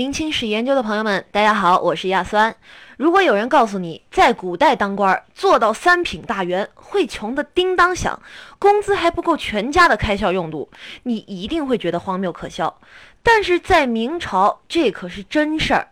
明清史研究的朋友们，大家好，我是亚酸。如果有人告诉你，在古代当官做到三品大员会穷得叮当响，工资还不够全家的开销用度，你一定会觉得荒谬可笑。但是在明朝，这可是真事儿。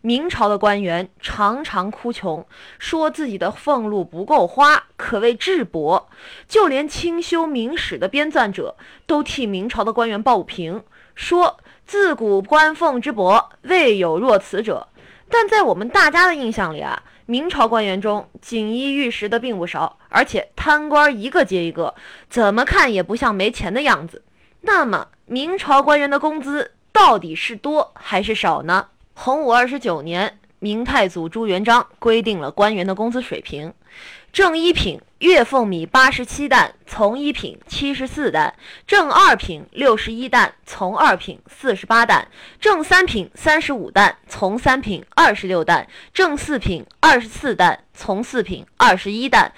明朝的官员常常哭穷，说自己的俸禄不够花，可谓质薄。就连清修明史的编纂者都替明朝的官员抱不平，说自古官俸之薄，未有若此者。但在我们大家的印象里啊，明朝官员中锦衣玉食的并不少，而且贪官一个接一个，怎么看也不像没钱的样子。那么，明朝官员的工资到底是多还是少呢？洪武二十九年，明太祖朱元璋规定了官员的工资水平。正一品月俸米八十七担，从一品七十四担；正二品六十一担，从二品四十八担；正三品三十五担，从三品二十六担；正四品二十四担，从四品二十一担；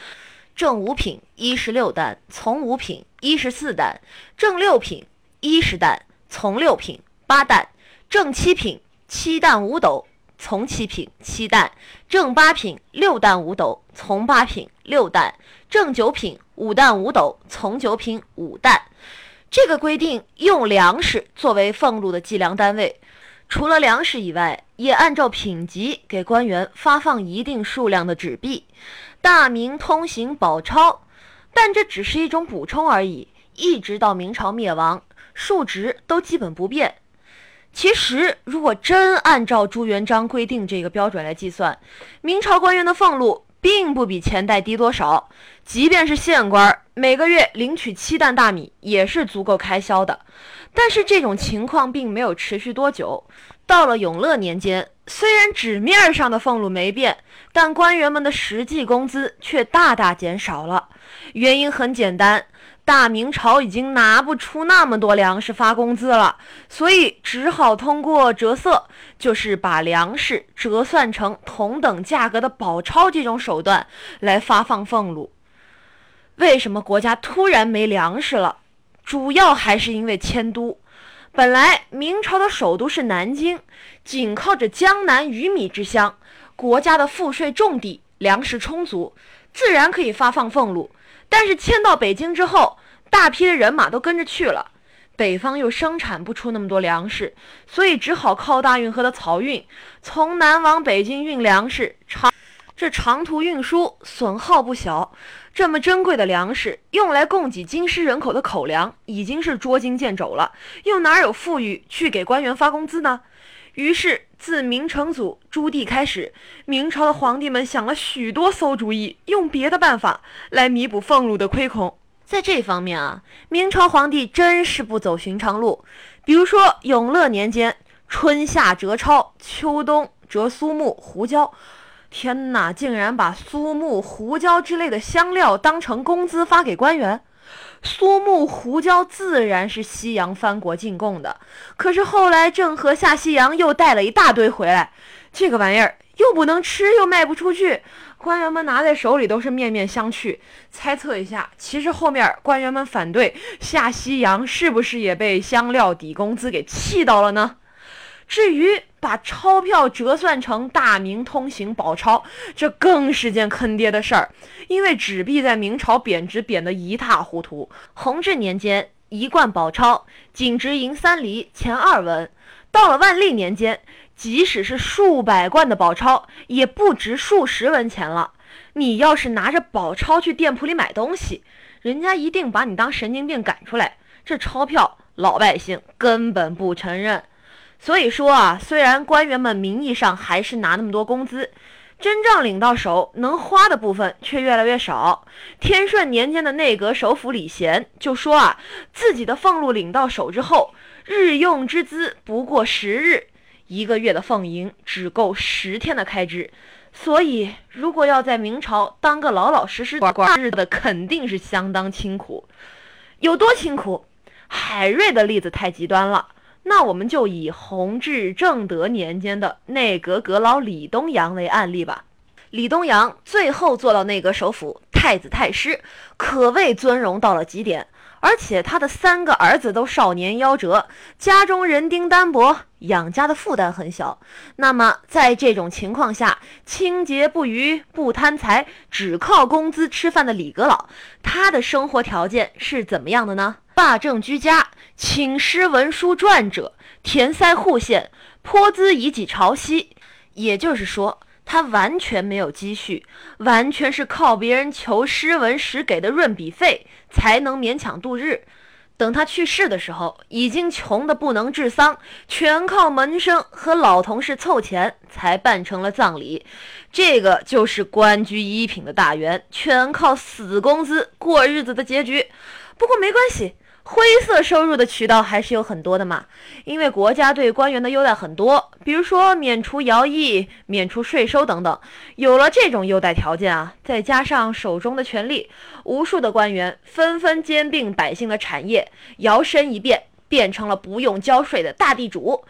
正五品一十六担，从五品一十四担；正六品一十担，从六品八担；正七品七担五斗。从七品七担，正八品六担五斗；从八品六担，正九品五担五斗；从九品五担。这个规定用粮食作为俸禄的计量单位，除了粮食以外，也按照品级给官员发放一定数量的纸币，大明通行宝钞。但这只是一种补充而已，一直到明朝灭亡，数值都基本不变。其实，如果真按照朱元璋规定这个标准来计算，明朝官员的俸禄并不比前代低多少。即便是县官，每个月领取七担大米也是足够开销的。但是这种情况并没有持续多久。到了永乐年间，虽然纸面上的俸禄没变，但官员们的实际工资却大大减少了。原因很简单。大明朝已经拿不出那么多粮食发工资了，所以只好通过折色，就是把粮食折算成同等价格的宝钞这种手段来发放俸禄。为什么国家突然没粮食了？主要还是因为迁都。本来明朝的首都是南京，紧靠着江南鱼米之乡，国家的赋税重地，粮食充足，自然可以发放俸禄。但是迁到北京之后，大批的人马都跟着去了，北方又生产不出那么多粮食，所以只好靠大运河的漕运，从南往北京运粮食。长这长途运输损耗不小，这么珍贵的粮食用来供给京师人口的口粮，已经是捉襟见肘了，又哪有富裕去给官员发工资呢？于是，自明成祖朱棣开始，明朝的皇帝们想了许多馊主意，用别的办法来弥补俸禄的亏空。在这方面啊，明朝皇帝真是不走寻常路。比如说，永乐年间，春夏折钞，秋冬折苏木、胡椒。天哪，竟然把苏木、胡椒之类的香料当成工资发给官员。苏木、胡椒自然是西洋藩国进贡的，可是后来郑和下西洋又带了一大堆回来，这个玩意儿又不能吃，又卖不出去，官员们拿在手里都是面面相觑。猜测一下，其实后面官员们反对下西洋，是不是也被香料抵工资给气到了呢？至于把钞票折算成大明通行宝钞，这更是件坑爹的事儿。因为纸币在明朝贬值贬得一塌糊涂。弘治年间，一贯宝钞仅值银三厘钱二文；到了万历年间，即使是数百贯的宝钞，也不值数十文钱了。你要是拿着宝钞去店铺里买东西，人家一定把你当神经病赶出来。这钞票，老百姓根本不承认。所以说啊，虽然官员们名义上还是拿那么多工资，真正领到手能花的部分却越来越少。天顺年间的内阁首辅李贤就说啊，自己的俸禄领到手之后，日用之资不过十日，一个月的俸银只够十天的开支。所以，如果要在明朝当个老老实实的官，日子肯定是相当清苦。有多清苦？海瑞的例子太极端了。那我们就以弘治、正德年间的内阁阁老李东阳为案例吧。李东阳最后做到内阁首辅、太子太师，可谓尊荣到了极点。而且他的三个儿子都少年夭折，家中人丁单薄，养家的负担很小。那么在这种情况下，清洁不渝、不贪财，只靠工资吃饭的李阁老，他的生活条件是怎么样的呢？罢政居家，请诗文书撰者，填塞户县，颇资以己朝夕。也就是说。他完全没有积蓄，完全是靠别人求诗文时给的润笔费才能勉强度日。等他去世的时候，已经穷得不能治丧，全靠门生和老同事凑钱才办成了葬礼。这个就是官居一品的大员，全靠死工资过日子的结局。不过没关系。灰色收入的渠道还是有很多的嘛，因为国家对官员的优待很多，比如说免除徭役、免除税收等等。有了这种优待条件啊，再加上手中的权力，无数的官员纷纷兼并百姓的产业，摇身一变变成了不用交税的大地主。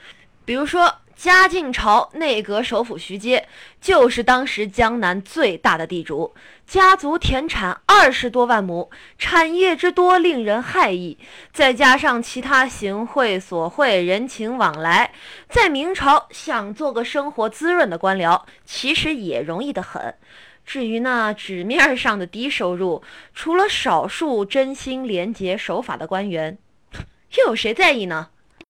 比如说。嘉靖朝内阁首辅徐阶就是当时江南最大的地主，家族田产二十多万亩，产业之多令人骇异。再加上其他行贿索贿、人情往来，在明朝想做个生活滋润的官僚，其实也容易得很。至于那纸面上的低收入，除了少数真心廉洁守法的官员，又有谁在意呢？